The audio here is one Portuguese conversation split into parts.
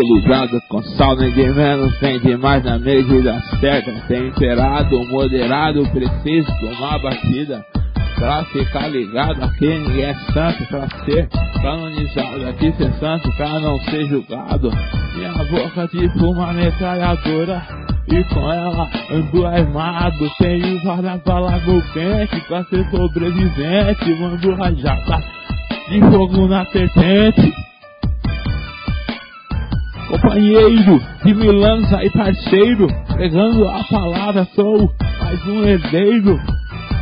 Ei, equilibrado com sal, ninguém menos tem demais na medida certa. Temperado, moderado, preciso tomar batida. Pra ficar ligado aqui ninguém é santo Pra ser canonizado aqui ser santo Pra não ser julgado Minha boca tipo uma metralhadora E com ela ando armado Tenho várias balas no pente Pra ser sobrevivente Mando rajada de fogo na serpente Companheiro de mil anos aí parceiro Pegando a palavra sou mais um herdeiro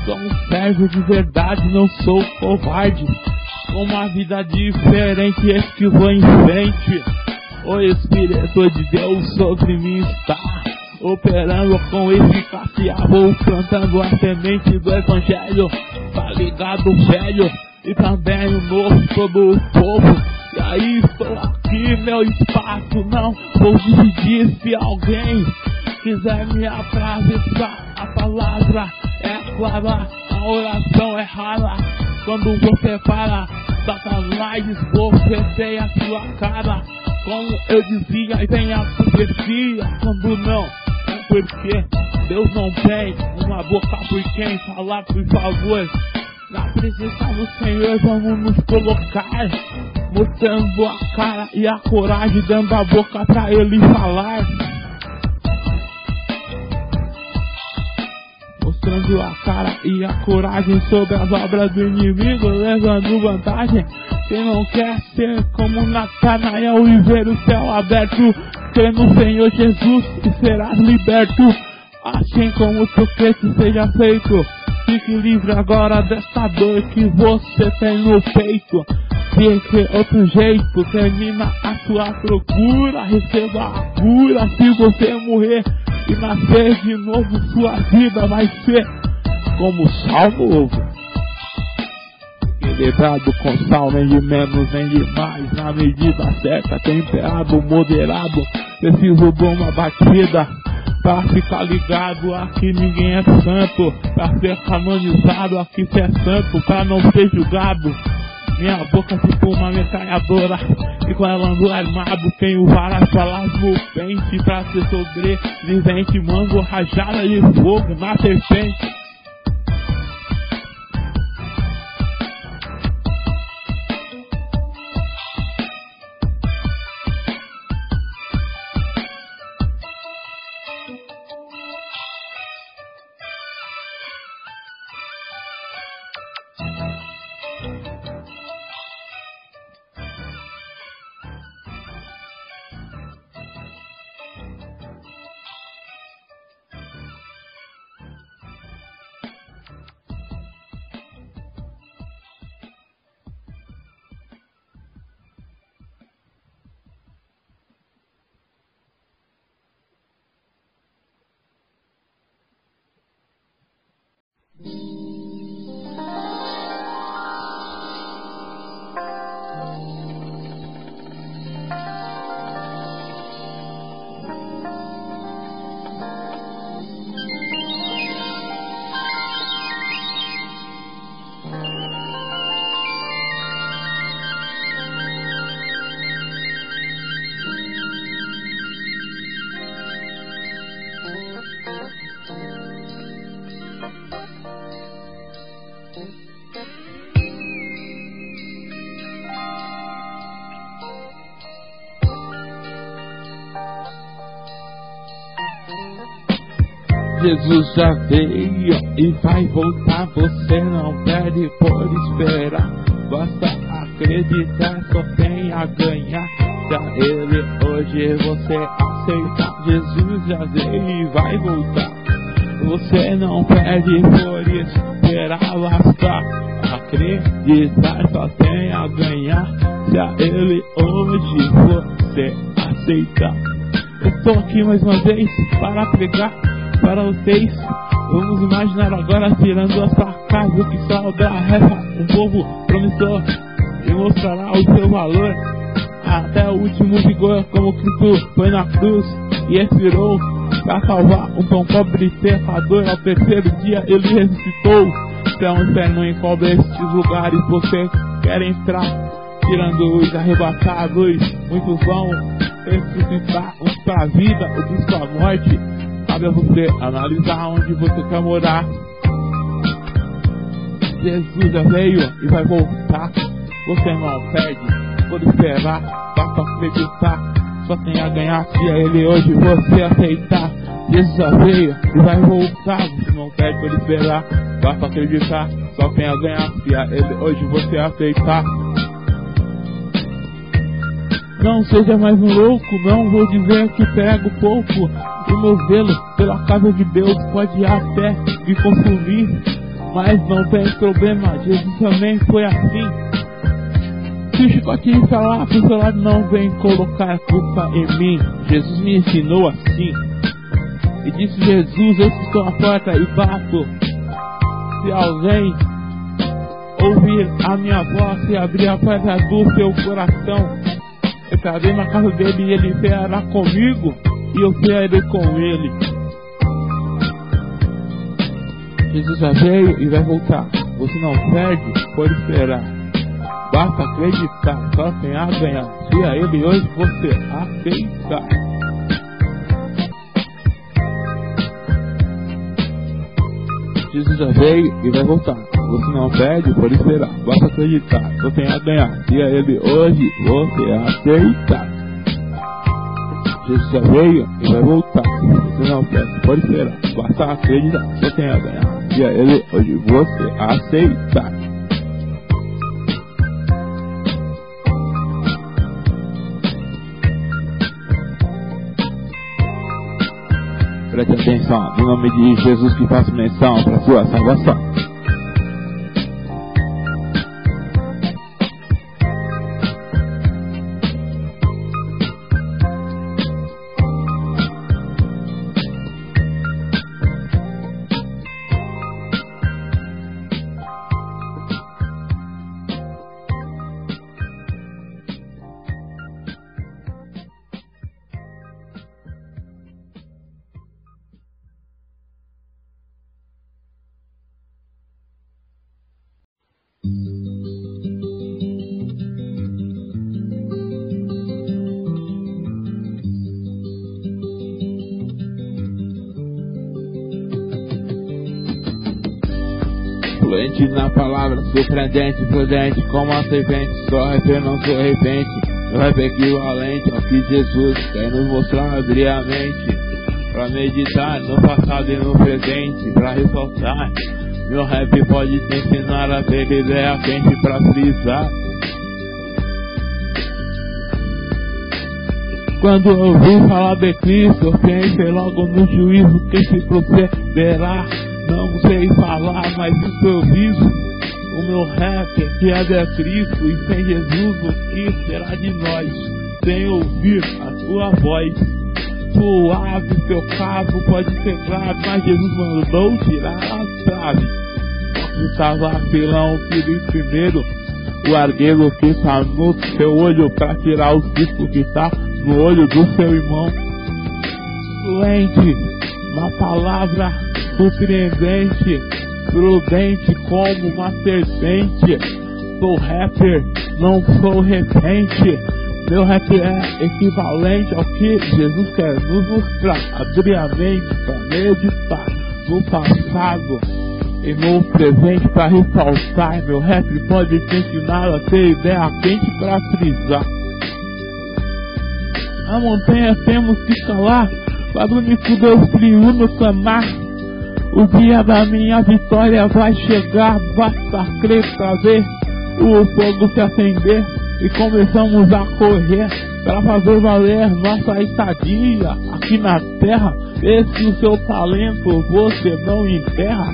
Sou um servo de verdade, não sou covarde. Com uma vida diferente, esse que vou em frente. O Espírito de Deus sobre mim está. Operando com eficácia, vou plantando a semente do Evangelho. Tá ligado, velho? E também o novo todo o povo. E aí estou aqui, meu espaço não vou dividir se alguém quiser me atravessar a palavra é clara, a oração é rara. Quando você para, Satanás esbofeteia a sua cara. Como eu dizia, vem a profecia. Quando não, é porque Deus não tem uma boca por quem falar, por favor. Na presença do Senhor vamos nos colocar, mostrando a cara e a coragem, dando a boca pra Ele falar. mostrando a cara e a coragem sobre as obras do inimigo, levando vantagem. Quem não quer ser como Natanael e ver o céu aberto, crê no Senhor Jesus e serás liberto. Assim como tu crê que seja feito, fique livre agora desta dor que você tem no peito. Porque outro jeito termina a sua procura, receba a cura se você morrer e nascer de novo, sua vida vai ser como sal novo. Equilibrado com sal, nem de menos nem de mais, na medida certa, temperado, moderado. Preciso de uma batida pra ficar ligado. Aqui ninguém é santo, pra ser canonizado. Aqui você é santo, pra não ser julgado. Minha boca tipo uma metralhadora. E com ela ando armado Tenho várias balas no pente Pra ser sobrevivente Mango rajada de fogo na serpente Jesus já veio e vai voltar. Você não perde por esperar. Basta acreditar, só tem a ganhar. Pra Ele hoje você aceita. Jesus já veio e vai voltar. Você não perde por esperar. Basta acreditar, só tem a ganhar. Se a Ele hoje você aceita. Eu tô aqui mais uma vez para pregar para vocês. Vamos imaginar agora tirando a sua casa que só da reza um povo promissor e mostrará o seu valor até o último vigor como Cristo foi na cruz e expirou para salvar um tão pobre pecador ao terceiro dia ele ressuscitou céu, inferno encobre estes lugares você quer entrar tirando os arrebatados, muitos vão ressuscitar uns pra vida, outros pra morte. Cabe a você analisar onde você quer morar. Jesus já veio e vai voltar. Você não perde por esperar, basta acreditar. Só tem a ganhar se é ele hoje você aceitar. Jesus já veio e vai voltar. Você não perde por esperar, basta acreditar. Só tem a ganhar se é ele hoje você aceitar. Não seja mais um louco, não vou dizer que pego pouco. O meu zelo pela casa de Deus pode até me consumir. Mas não tem problema, Jesus também foi assim. Se o chicote falar pro seu lado, não vem colocar culpa em mim. Jesus me ensinou assim. E disse Jesus, eu estou à porta e bato. Se alguém ouvir a minha voz e abrir a porta do seu coração, entrarei na casa dele e ele ceará comigo e eu cearei com ele. Jesus já veio e vai voltar. Você não perde por esperar. Basta acreditar, só tem a ganhar. Se a ele hoje você aceitar. Jesus já veio e vai voltar. Você não perde por esperar. Basta acreditar, só tem a ganhar. Se a ele hoje você aceitar. Jesus já veio e vai voltar. Você não perde por esperar. Basta acreditar, só tem a ganhar. Se a ele hoje você aceitar. Preste atenção, no nome de Jesus que faço menção para sua salvação. Na palavra, surpreendente, prudente, como a serpente, só refer, não sou repente. Meu rap é equivalente ao que Jesus quer nos mostrar, abrir a mente. Pra meditar no passado e no presente, pra ressaltar. Meu rap pode te ensinar a ter ideia quente pra frisar. Quando ouvi falar de Cristo, pensei logo no juízo que se procederá. Não sei falar, mas improviso. O meu rap que é de Cristo e sem Jesus, o que será de nós? Sem ouvir a sua voz. Suave, seu cabo pode ser grave, mas Jesus mandou tirar a trave. Estava apelão, filho primeiro. O argueiro que está no seu olho pra tirar o cisco que está no olho do seu irmão. Doente, uma palavra surpreendente, prudente como uma serpente. Sou rapper, não sou repente. Meu rap é equivalente ao que Jesus quer nos mostrar. Abrir a mente para meditar no passado e no presente para ressaltar. Meu rap pode te ensinar a ter ideia quente para frisar. A montanha temos que calar, para o único Deus triuno clamar. O dia da minha vitória vai chegar, basta crer pra ver o fogo se acender e começamos a correr para fazer valer nossa estadia aqui na terra. Esse o seu talento você não enterra.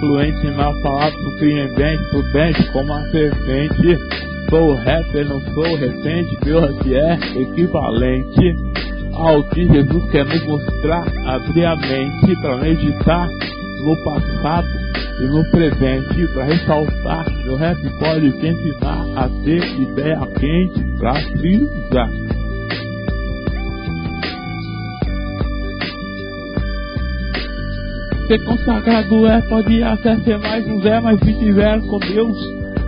Fluente na palavra surpreendente, prudente como a serpente. Sou rapper, não sou recente, meu rap é equivalente ao que Jesus quer nos mostrar, abrir a mente para meditar no passado e no presente, para ressaltar. Meu rap pode te ensinar a ter ideia quente para frisar. Ser consagrado é, pode ser mais Zé, mas se tiver com Deus,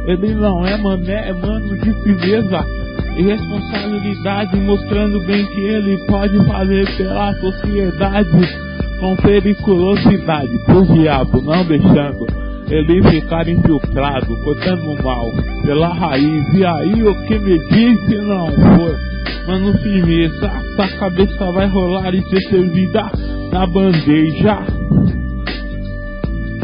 Ele não é mané, é mano de firmeza e responsabilidade, mostrando bem que ele pode fazer pela sociedade com periculosidade pro diabo, não deixando ele ficar infiltrado, cortando mal pela raiz. E aí o que me disse não foi, mano, firmeza, essa cabeça vai rolar e ser servida na bandeja.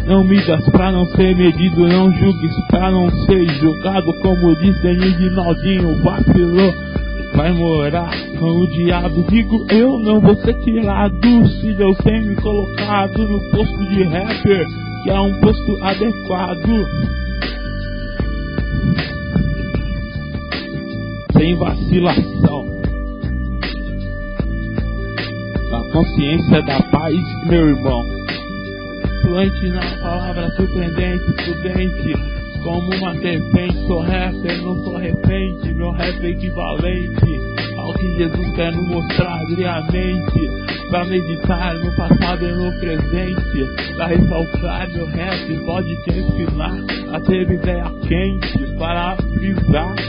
Não midas pra não ser medido, não julgues pra não ser julgado, como Denis Naldinho, vacilou vai morar com o diabo. Digo, eu não vou ser tirado se Deus tem me colocado no posto de rapper, que é um posto adequado. Sem vacilação. A consciência da paz, meu irmão. Fluente na palavra surpreendente, prudente como uma serpente, sou rapper, não sou repente, meu rap é equivalente ao que Jesus quer nos mostrar diariamente, pra meditar no passado e no presente, pra ressaltar meu rap, pode te ensinar a ter ideia quente, para avisar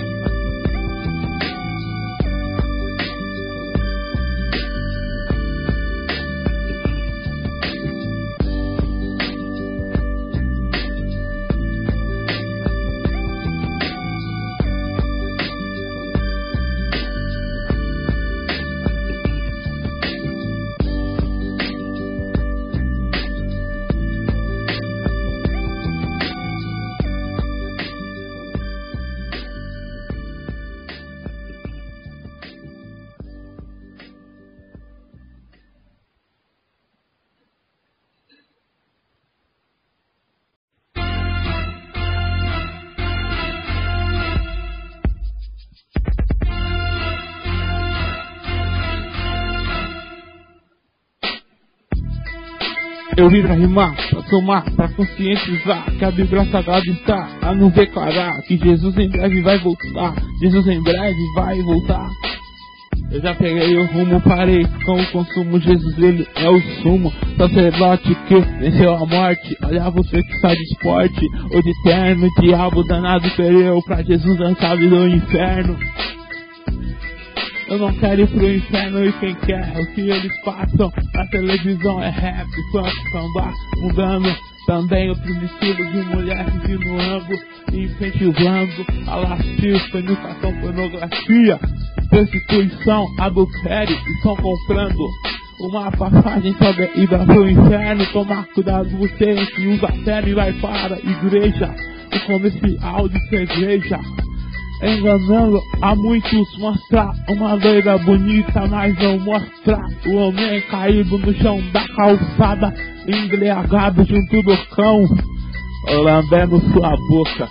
Eu vim pra rimar, pra somar, pra conscientizar que a Bíblia Sagrada está a nos declarar que Jesus em breve vai voltar. Jesus em breve vai voltar. Eu já peguei o rumo, parei com o consumo. Jesus, ele é o sumo. Sacerdote que venceu a morte. Olha você que está de esporte. O de terno, diabo danado perdeu pra Jesus dançar do inferno. Eu não quero ir pro inferno e quem quer o que eles passam. Na televisão é rap, funk, samba, mudando também outros estilos de mulheres insinuando e incentivando a lascívia, fornicação, pornografia, prostituição, adultério, estão comprando uma passagem sobre ida pro inferno. Tomar cuidado você que usa terno e vai para a igreja. O comercial de cerveja enganando a muitos mostrar uma loira bonita, mas não mostrar o homem caído no chão da calçada, embriagado junto do cão, lambendo sua boca.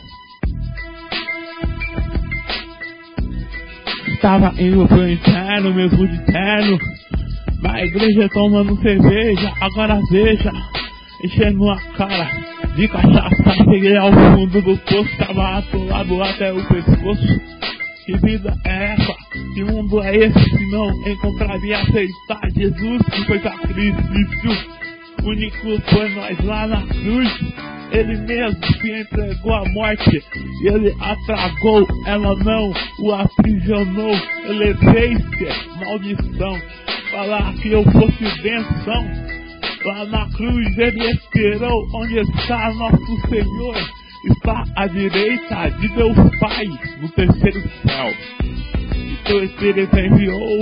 Estava indo pro inferno, mesmo de terno, na igreja tomando cerveja, agora veja, enchendo a cara de cachaça, cheguei ao fundo do poço, tava atolado até o pescoço. Que vida é essa? Que mundo é esse? Se não encontraria aceitar Jesus que foi sacrifício único foi nós lá na cruz. Ele mesmo se entregou à morte ele atragou, ela não o aprisionou. Ele fez maldição, falar que eu fosse benção. Lá na cruz ele esperou onde está nosso Senhor. Está à direita de Deus Pai, no terceiro céu. E seu Espírito enviou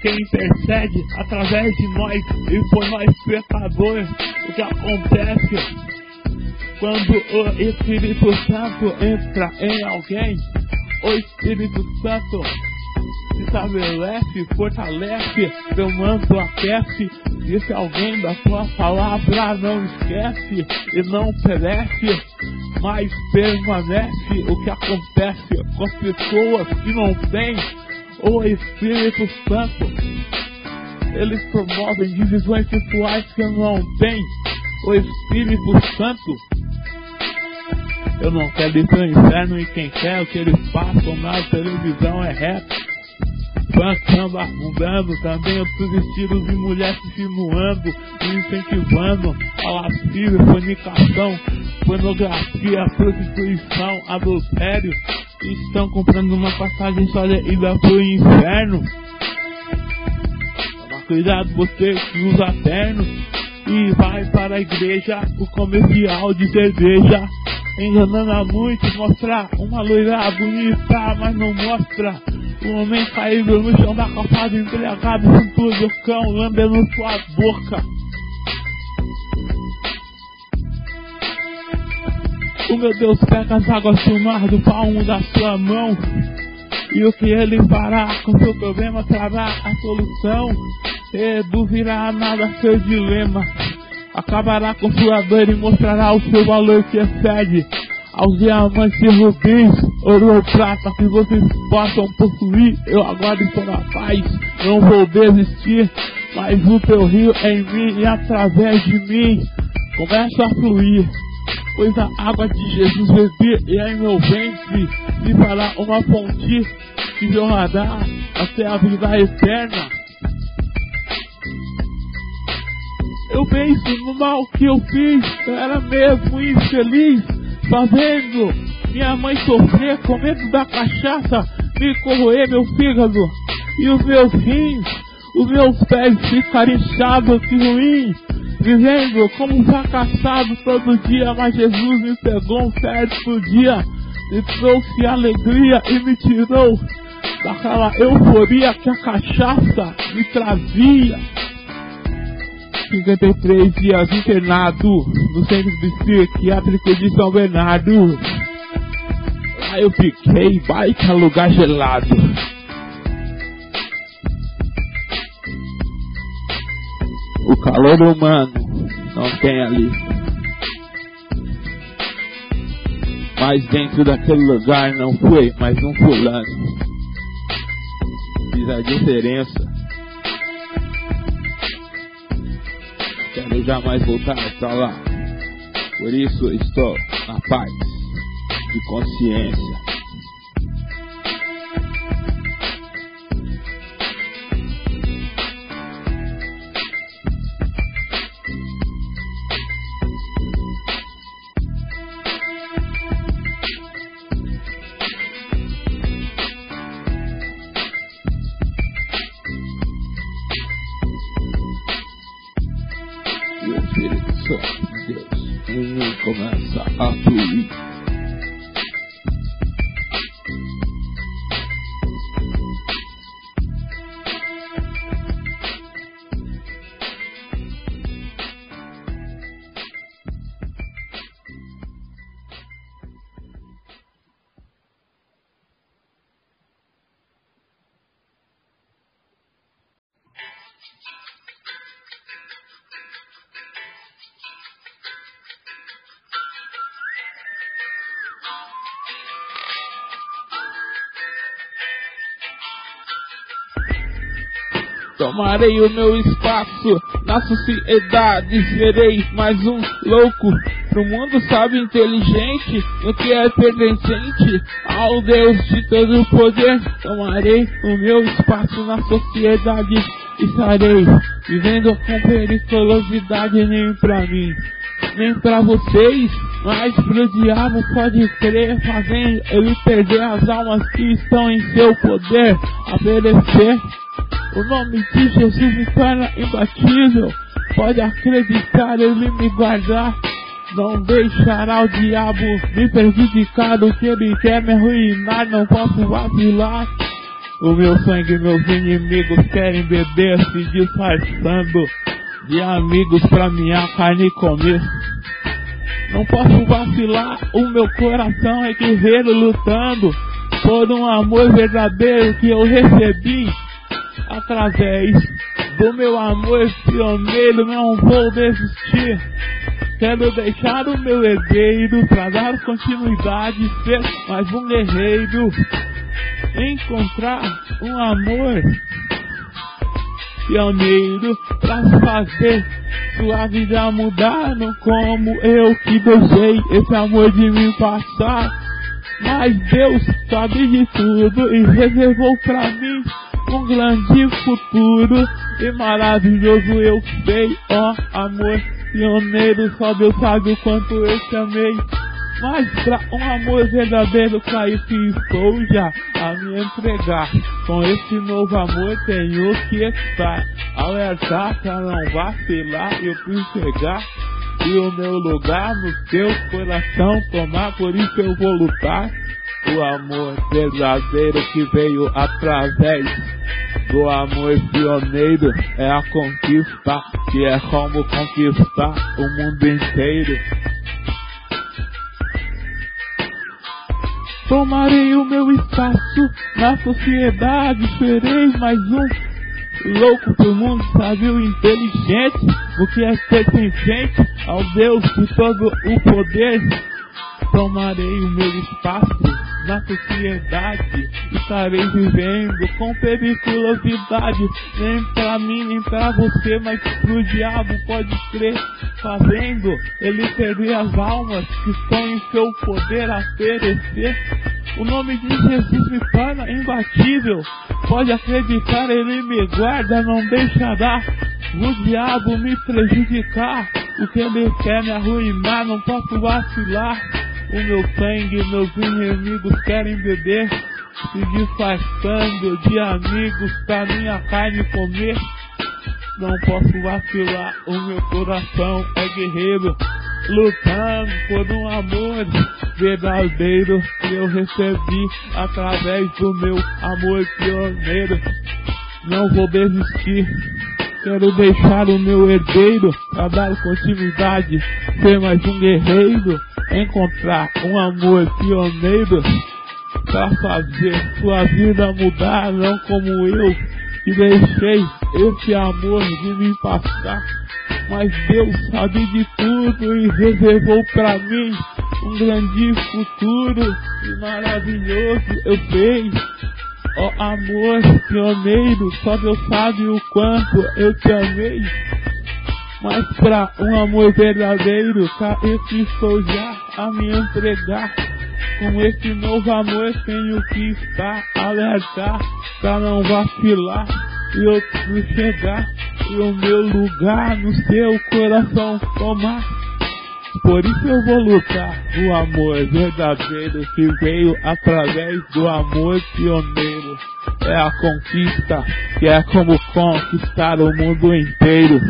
quem intercede através de nós e por nós pecadores. O que acontece quando o Espírito Santo entra em alguém? O Espírito Santo estabelece, fortalece, seu manto aquece, e se alguém da tua palavra não esquece e não perece, mas permanece o que acontece com as pessoas que não têm o Espírito Santo. Eles promovem divisões sexuais que não têm o Espírito Santo. Eu não quero ir para o inferno e quem quer o que eles passam na televisão é reto Pancamba afundando, também outros estilos de mulheres se moando, incentivando a lascívia, fornicação, pornografia, prostituição, adultério. Estão comprando uma passagem só de ida pro inferno. Cuidado você que usa terno e vai para a igreja o comercial de cerveja. Enganando a muitos, mostrar uma loira bonita, mas não mostra o homem caído no chão da calçada, embriagado, cintura do cão, lambendo sua boca. O meu Deus pega as águas do mar do palmo da sua mão. E o que ele fará com seu problema trará a solução. Reduzirá nada seu dilema. Acabará com sua dor e mostrará o seu valor que excede aos diamantes rubins, ouro ou prata que vocês possam possuir. Eu agora estou na paz, não vou desistir. Mas o teu rio é em mim e através de mim começa a fluir. Pois a água de Jesus bebi e em meu ventre se fará uma fonte que jorrará até a vida eterna. Eu penso no mal que eu fiz, eu era mesmo infeliz, fazendo minha mãe sofrer, com medo da cachaça, me corroer meu fígado e os meus rins, os meus pés ficarem inchados e ruins, vivendo como um fracassado todo dia, mas Jesus me pegou um certo dia, me trouxe alegria e me tirou daquela euforia que a cachaça me trazia. 53 dias internado no centro psiquiátrico de São Bernardo. Lá eu fiquei, baita lugar gelado. O calor humano não tem ali. Mas dentro daquele lugar não foi mais um fulano. Fiz a diferença. Quero jamais voltar pra lá. Por isso estou na paz de consciência. Tomarei o meu espaço na sociedade, serei mais um louco. Pro mundo sabe inteligente, no que é pertencente ao Deus de todo o poder. Tomarei o meu espaço na sociedade, estarei vivendo com periculosidade nem pra mim, nem pra vocês, mas pro diabo pode crer, fazendo ele perder as almas que estão em seu poder, a. O nome de Jesus me torna imbatível. Pode acreditar, Ele me guardar. Não deixará o diabo me prejudicar. O que Ele quer me arruinar, não posso vacilar. O meu sangue, meus inimigos querem beber, se disfarçando de amigos pra minha carne comer. Não posso vacilar, o meu coração é guerreiro lutando por um amor verdadeiro que eu recebi através do meu amor pioneiro, não vou desistir. Quero deixar o meu herdeiro para dar continuidade, ser mais um guerreiro. Encontrar um amor pioneiro para fazer sua vida mudar. Não como eu que deixei esse amor de me passar. Mas Deus sabe de tudo e reservou para mim um grande futuro e maravilhoso eu sei, ó amor pioneiro, só Deus sabe o quanto eu te amei. Mas pra um amor verdadeiro, pra isso estou já a me entregar. Com esse novo amor tenho que estar alertar pra não vacilar eu chegar. E o meu lugar no teu coração tomar, por isso eu vou lutar. O amor verdadeiro que veio através do amor pioneiro é a conquista, que é como conquistar o mundo inteiro. Tomarei o meu espaço na sociedade, serei mais um louco pro mundo, sábio inteligente, o que é ser sensente ao Deus de todo o poder. Tomarei o meu espaço na sociedade. Estarei vivendo com periculosidade. Nem pra mim nem pra você mas pro diabo pode crer. Fazendo ele perder as almas que estão em seu poder a perecer. O nome de Jesus me torna imbatível. Pode acreditar ele me guarda não deixará o diabo me prejudicar. O que ele quer me arruinar não posso vacilar o meu sangue, meus inimigos querem beber, se disfarçando de amigos pra minha carne comer. Não posso vacilar, o meu coração é guerreiro, lutando por um amor verdadeiro que eu recebi através do meu amor pioneiro. Não vou desistir, quero deixar o meu herdeiro para dar continuidade, ser mais um guerreiro encontrar um amor pioneiro para fazer sua vida mudar, não como eu que deixei esse amor de me passar. Mas Deus sabe de tudo e reservou para mim um grande futuro e maravilhoso. Eu sei, ó oh, amor pioneiro, só Deus sabe o quanto eu te amei. Mas para um amor verdadeiro, tá? Que estou já a me entregar. Com esse novo amor tenho que estar alertar para não vacilar e outro chegar e o meu lugar no seu coração tomar. Por isso eu vou lutar o amor verdadeiro que veio através do amor pioneiro. É a conquista que é como conquistar o mundo inteiro.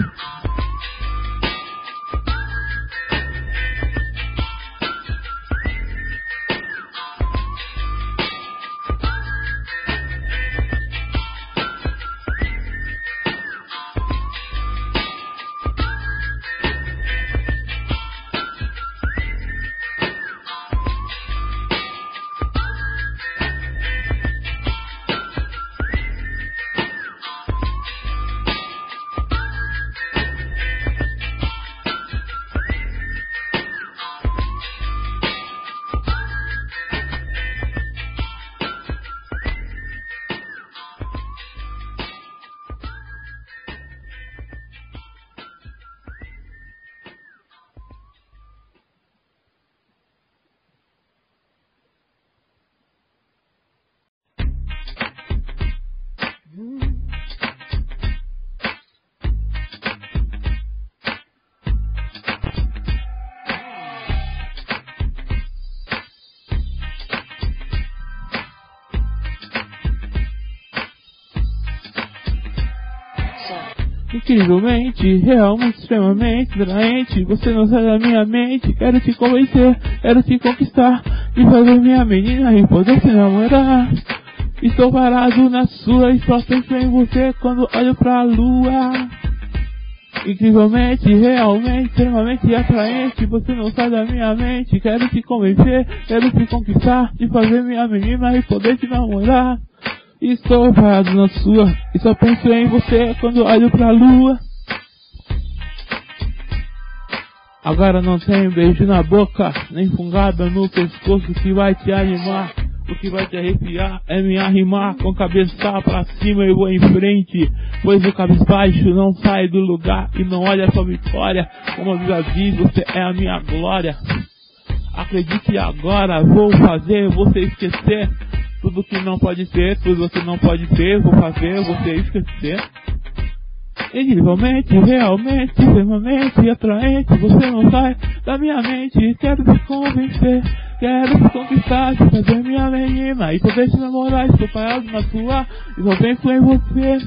Incrivelmente, realmente, extremamente atraente. Você não sai da minha mente, quero te convencer, quero te conquistar e fazer minha menina e poder se namorar. Estou parado na sua e só penso em você quando olho pra lua. Incrivelmente, realmente, extremamente atraente. Você não sai da minha mente. Quero te convencer, quero te conquistar e fazer minha menina e poder te namorar. Estou parado na sua e só penso em você quando olho pra lua. Agora não tenho beijo na boca, nem fungada no pescoço que vai te animar. O que vai te arrepiar é me arrimar com cabeça pra cima e vou em frente. Pois o cabisbaixo não sai do lugar e não olha sua vitória. Como eu diz, você é a minha glória. Acredite agora, vou fazer você esquecer tudo que não pode ser, tudo que não pode ser, vou fazer você esquecer. Incrivelmente, realmente, extremamente atraente, você não sai da minha mente, quero te convencer, quero te conquistar, te fazer minha menina, e poder te namorar, estou parado na sua, e só penso em você,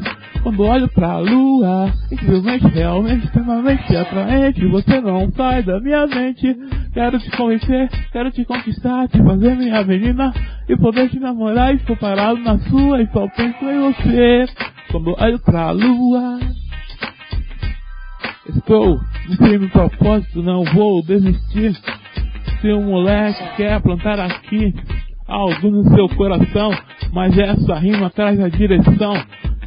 quando olho pra lua, incrivelmente, realmente, extremamente atraente, você não sai da minha mente, quero te convencer, quero te conquistar, te fazer minha menina, e poder te namorar, estou parado na sua, e só penso em você, quando olho pra lua. Estou cumprindo propósito, não vou desistir. Se um moleque quer plantar aqui algo no seu coração, mas essa rima traz a direção.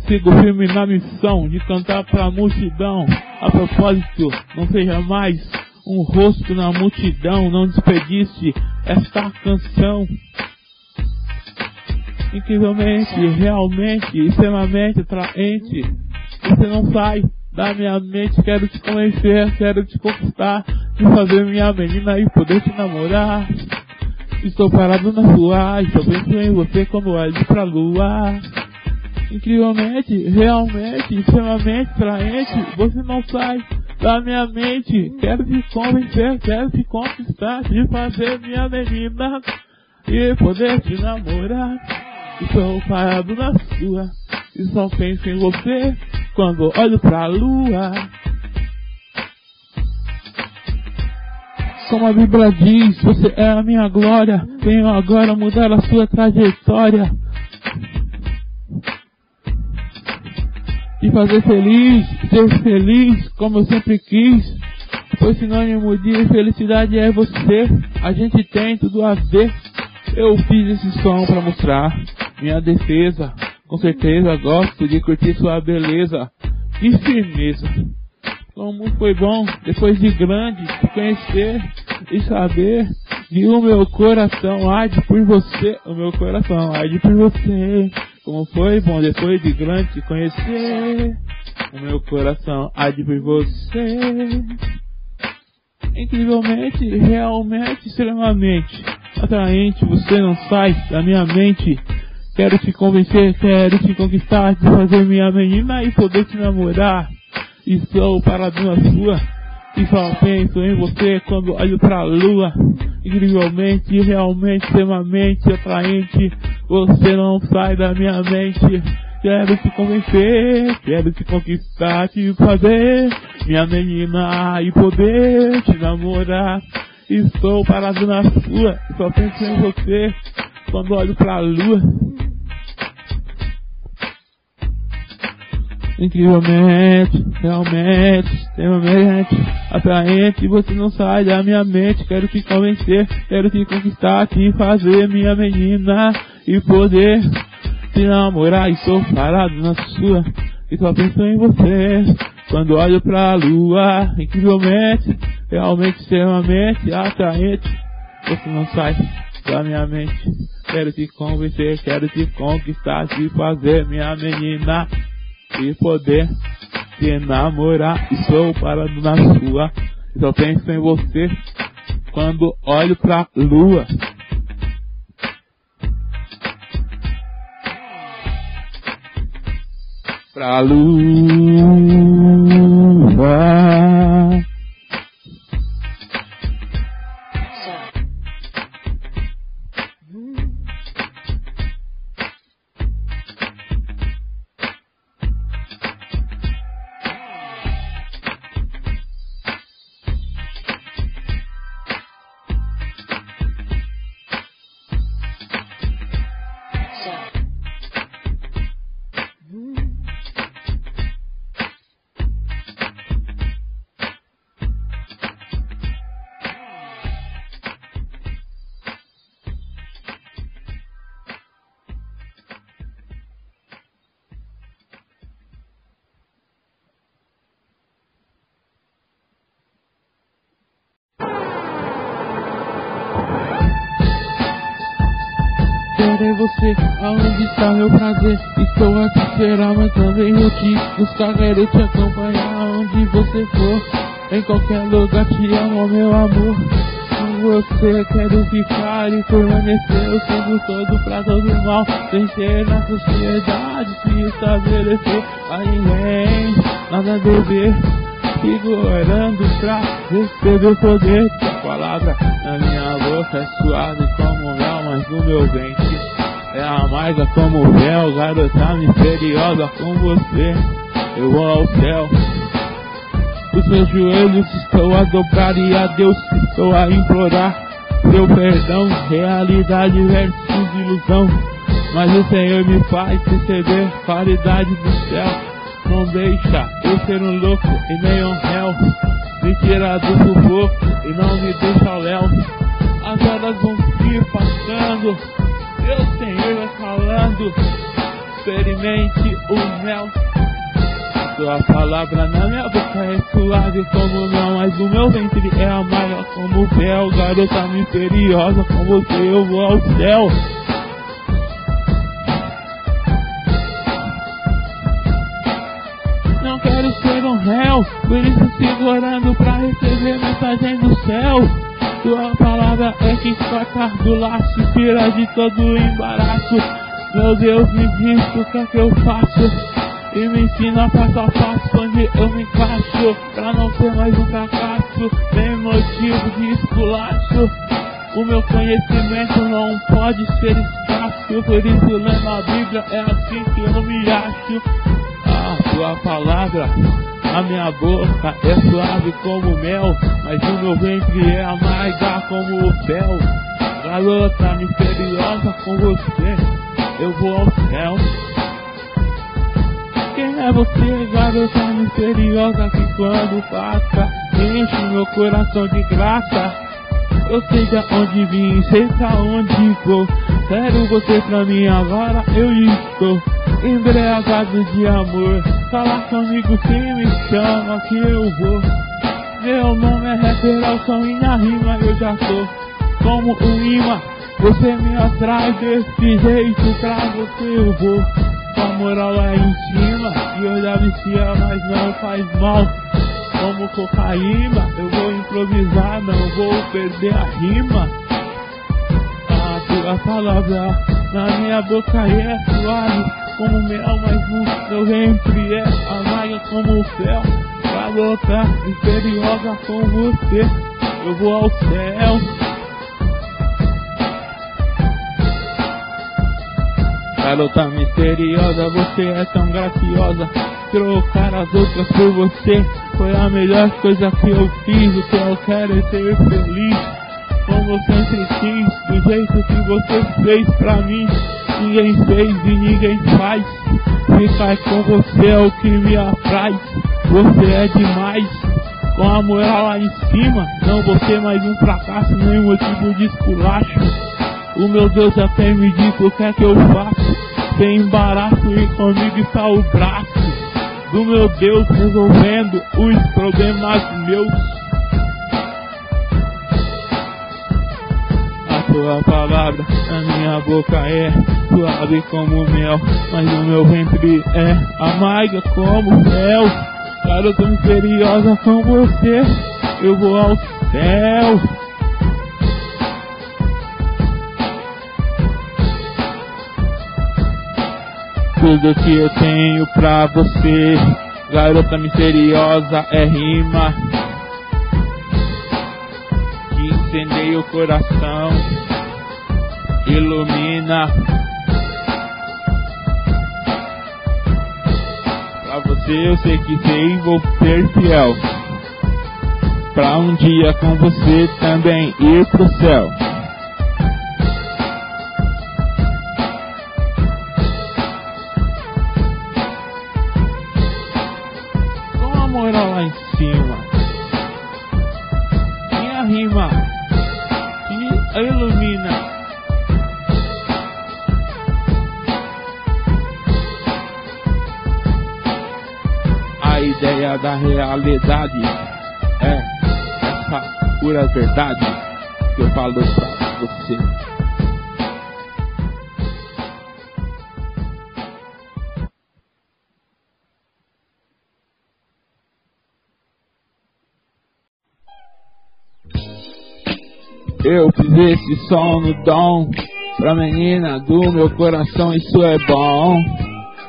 Sigo firme na missão de cantar pra multidão. A propósito, não seja mais um rosto na multidão, não desperdice esta canção. Incrivelmente, realmente, extremamente atraente. Você não sai da minha mente, quero te conhecer, quero te conquistar, te fazer minha menina e poder te namorar. Estou parado na rua, estou pensando em você quando olho pra lua. Incrivelmente, realmente, extremamente atraente, você não sai da minha mente. Quero te convencer, quero te conquistar, te fazer minha menina e poder te namorar. Estou parado na sua e só penso em você quando olho pra lua. Como a Bíblia diz, você é a minha glória. Venho agora mudar a sua trajetória. E fazer feliz, ser feliz, como eu sempre quis. Pois sinônimo de felicidade é você. A gente tem tudo a ver. Eu fiz esse som para mostrar minha defesa. Com certeza gosto de curtir sua beleza e firmeza. Como foi bom, depois de grande, te conhecer e saber que o meu coração arde por você, o meu coração arde por você. Como foi bom, depois de grande, te conhecer, o meu coração arde por você. Incrivelmente, realmente, extremamente atraente, você não sai da minha mente. Quero te convencer, quero te conquistar, te fazer minha menina e poder te namorar. E sou parado na sua, e só penso em você quando olho pra lua. Incrivelmente, realmente, extremamente atraente, você não sai da minha mente. Quero te convencer, quero te conquistar, te fazer minha menina e poder te namorar. Estou parado na sua, só penso em você quando olho pra lua. Incrivelmente, realmente, extremamente atraente, você não sai da minha mente, quero te convencer, quero te conquistar, te fazer minha menina e poder te namorar. E sou parado na sua e só penso em você. Quando olho pra lua, incrivelmente, realmente, extremamente atraente, você não sai da minha mente, quero te convencer, quero te conquistar, te fazer minha menina e poder te enamorar. Estou parado na sua, só penso em você quando olho pra lua. Pra lua. Quero você, aonde está meu prazer? Estou aqui será, mas também eu te buscar, quero te acompanhar aonde você for. Em qualquer lugar te amo, meu amor. com você quero ficar e permanecer o tempo todo pra todo mal. Vencer na sociedade, se estabelecer a ninguém, nada a dever. Fico orando pra receber o poder palavra na minha boca. É suave como mel, mas no meu ventre é amarga como véu. Garota misteriosa com você, eu vou ao céu. Os meus joelhos estou a dobrar e a Deus estou a implorar seu perdão, realidade versus ilusão. Mas o Senhor me faz receber qualidade do céu. Não deixa eu ser um louco e nem um réu. Me tira do sufoco e não me deixa léu. As horas vão se passando, meu Senhor vai falando. Experimente o mel. Sua palavra na minha boca é suave como mel, mas o meu ventre é amarga como fel. Garota misteriosa, com você eu vou ao céu. Por isso segurando pra receber mensagem do céu. Sua palavra é que corta do laço, tira de todo embaraço. Meu Deus, me diz o que é que eu faço. E me ensina passo a passo onde eu me encaixo Pra não ser mais um fracasso Nem motivo de esculacho O meu conhecimento não pode ser escasso Por isso lendo a Bíblia é assim que eu me acho A tua palavra a minha boca é suave como mel, mas o meu ventre é amarga como o fel. Garota misteriosa com você, eu vou ao céu. Quem é você, garota misteriosa que quando passa enche meu coração de graça? Eu sei de onde vim, sei pra onde vou. Quero você pra mim agora, eu estou embriagado de amor. Fala comigo se me chama que eu vou. Meu nome é revelação e na rima eu já tô como um imã. Você me atrai desse jeito, pra você eu vou. A moral em cima, e eu já vicia, mas não faz mal. Como cocaína, eu vou improvisar, não vou perder a rima. A tua palavra na minha boca é suave como mel, mas meu ventre é amarga como o fel. Garota misteriosa com você, eu vou ao céu. Garota misteriosa, você é tão graciosa. Trocar as outras por você foi a melhor coisa que eu fiz. O que eu quero é ser feliz. Como eu sempre quis, do jeito que você fez pra mim. Ninguém fez e ninguém faz. Ficar com você é o que me apraz. Você é demais. Com a moral lá em cima, não você mais um fracasso, nem motivo de esculacho. O meu Deus até me diz o que é que eu faço. Sem embaraço e comigo está o braço do meu Deus resolvendo os problemas meus. Tua palavra na minha boca é suave como mel, mas o meu ventre é amarga como fel. Garota misteriosa com você, eu vou ao céu. Tudo que eu tenho pra você, garota misteriosa, é rima o coração, ilumina. Pra você eu sei que sei, vou ser fiel. Pra um dia com você também ir pro céu. Realidade é essa pura verdade que eu falo pra você. Eu fiz esse som no dom Pra menina do meu coração isso é bom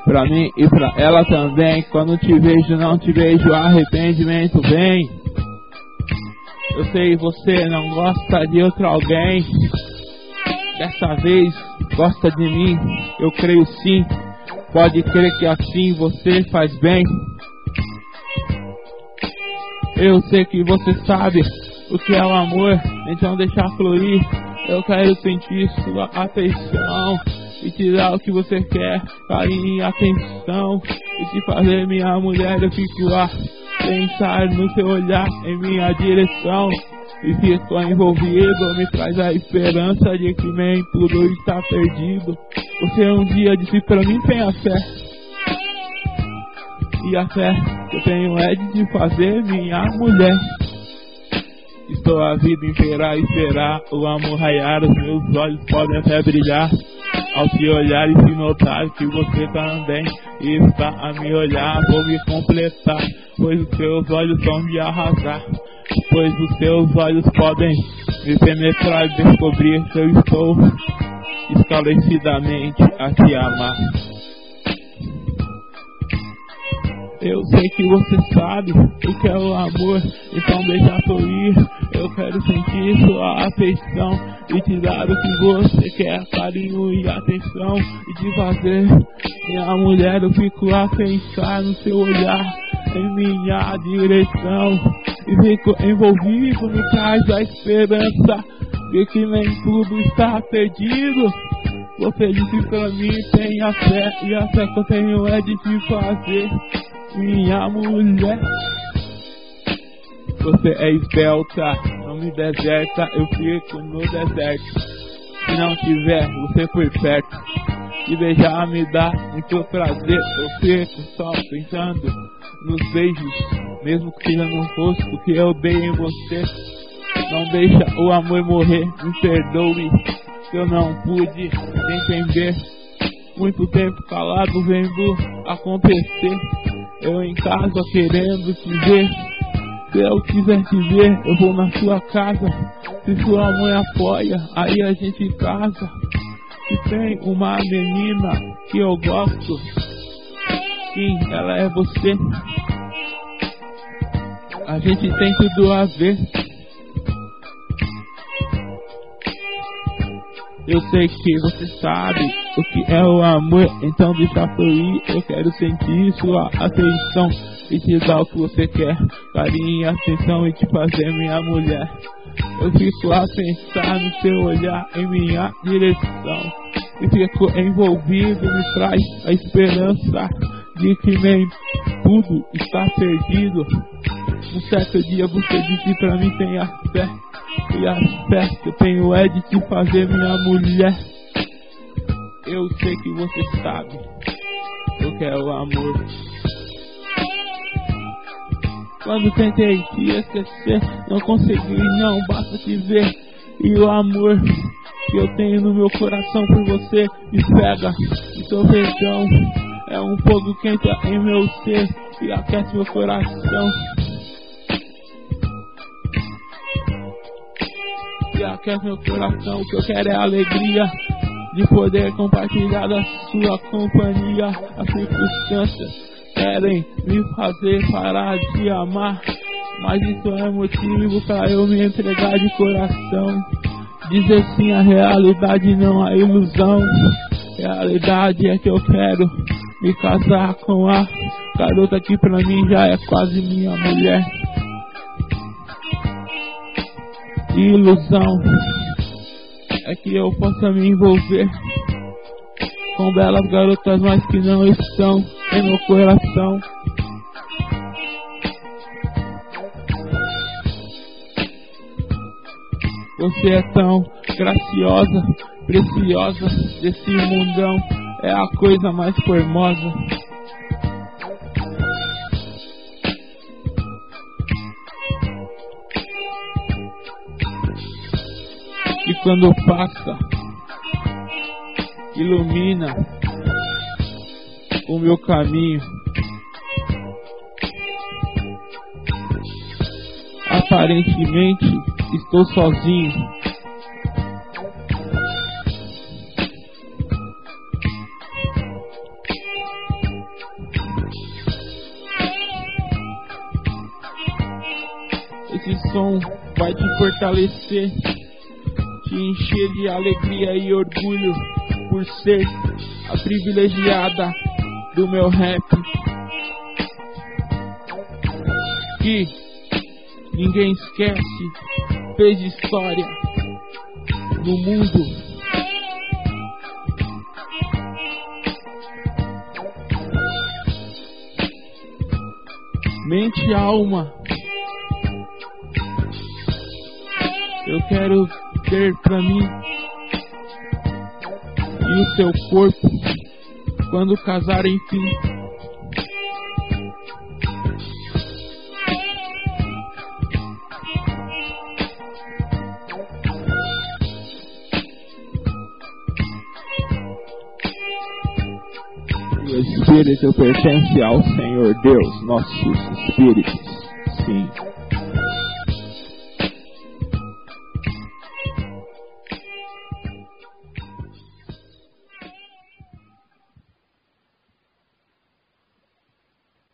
Pra mim e pra ela também. Quando te vejo não te vejo arrependimento vem. Eu sei você não gosta de outro alguém. Dessa vez gosta de mim. Eu creio sim. Pode crer que assim você faz bem. Eu sei que você sabe o que é o amor, então deixa fluir. Eu quero sentir sua atenção e te dar o que você quer, carinho e atenção. E te fazer minha mulher, eu fico a pensar no seu olhar em minha direção. E fico envolvido, me traz a esperança de que nem tudo está perdido. Você um dia disse pra mim, tenha fé. E a fé que eu tenho é de te fazer minha mulher. Estou a vida inteira a esperar o amor raiar, os meus olhos podem até brilhar. Ao te olhar e se notar que você também está a me olhar, vou me completar, pois os seus olhos vão me arrasar. Pois os seus olhos podem me penetrar e descobrir que eu estou esclarecidamente a te amar. Eu sei que você sabe o que é o amor, então deixa fluir. Eu quero sentir sua afeição e te dar o que você quer, carinho e atenção. E te fazer minha mulher, eu fico a pensar no seu olhar, em minha direção. E fico envolvido, me traz a esperança de que nem tudo está perdido. Você disse pra mim, tenha fé, e a fé que eu tenho é de te fazer minha mulher. Você é esbelta, não me deserta, eu fico no deserto. Se não tiver, você foi perto. E beijar me dá muito prazer, eu fico só pensando nos beijos, mesmo que seja no rosto que eu dei em você. Não deixa o amor morrer, me perdoe, que eu não pude entender. Muito tempo calado vendo acontecer. Eu em casa querendo te ver. Se eu quiser te ver, eu vou na sua casa. Se sua mãe apoia, aí a gente casa. Se tem uma menina que eu gosto, sim, ela é você. A gente tem tudo a ver. Eu sei que você sabe o que é o amor, então deixa fluir. Eu quero sentir sua atenção e te dar o que você quer, carinho atenção e te fazer minha mulher. Eu fico a pensar no seu olhar em minha direção e fico envolvido, me traz a esperança de que nem tudo está perdido. Um certo dia você disse pra mim tenha fé e a fé que eu tenho é de te fazer minha mulher. Eu sei que você sabe. Eu quero amor. Quando tentei te esquecer, não consegui, não basta te ver. E o amor que eu tenho no meu coração por você me pega. E seu perdão é um fogo que entra em meu ser e aquece meu coração. Que aquece meu coração. O que eu quero é alegria de poder compartilhar da sua companhia. As circunstâncias querem me fazer parar de amar, mas isso é motivo para eu me entregar de coração. Dizer sim a realidade, não a ilusão. Realidade é que eu quero me casar com a garota que pra mim já é quase minha mulher ilusão é que eu possa me envolver com belas garotas, mas que não estão em meu coração. Você é tão graciosa, preciosa desse mundão, é a coisa mais formosa. quando passa, ilumina o meu caminho. Aparentemente estou sozinho. Esse som vai te fortalecer te encher de alegria e orgulho por ser a privilegiada do meu rap. Que ninguém esquece, fez história no mundo. Mente e alma. Eu quero ter pra mim e o seu corpo quando casar enfim. O espírito pertence ao Senhor Deus, nossos espíritos. Sim.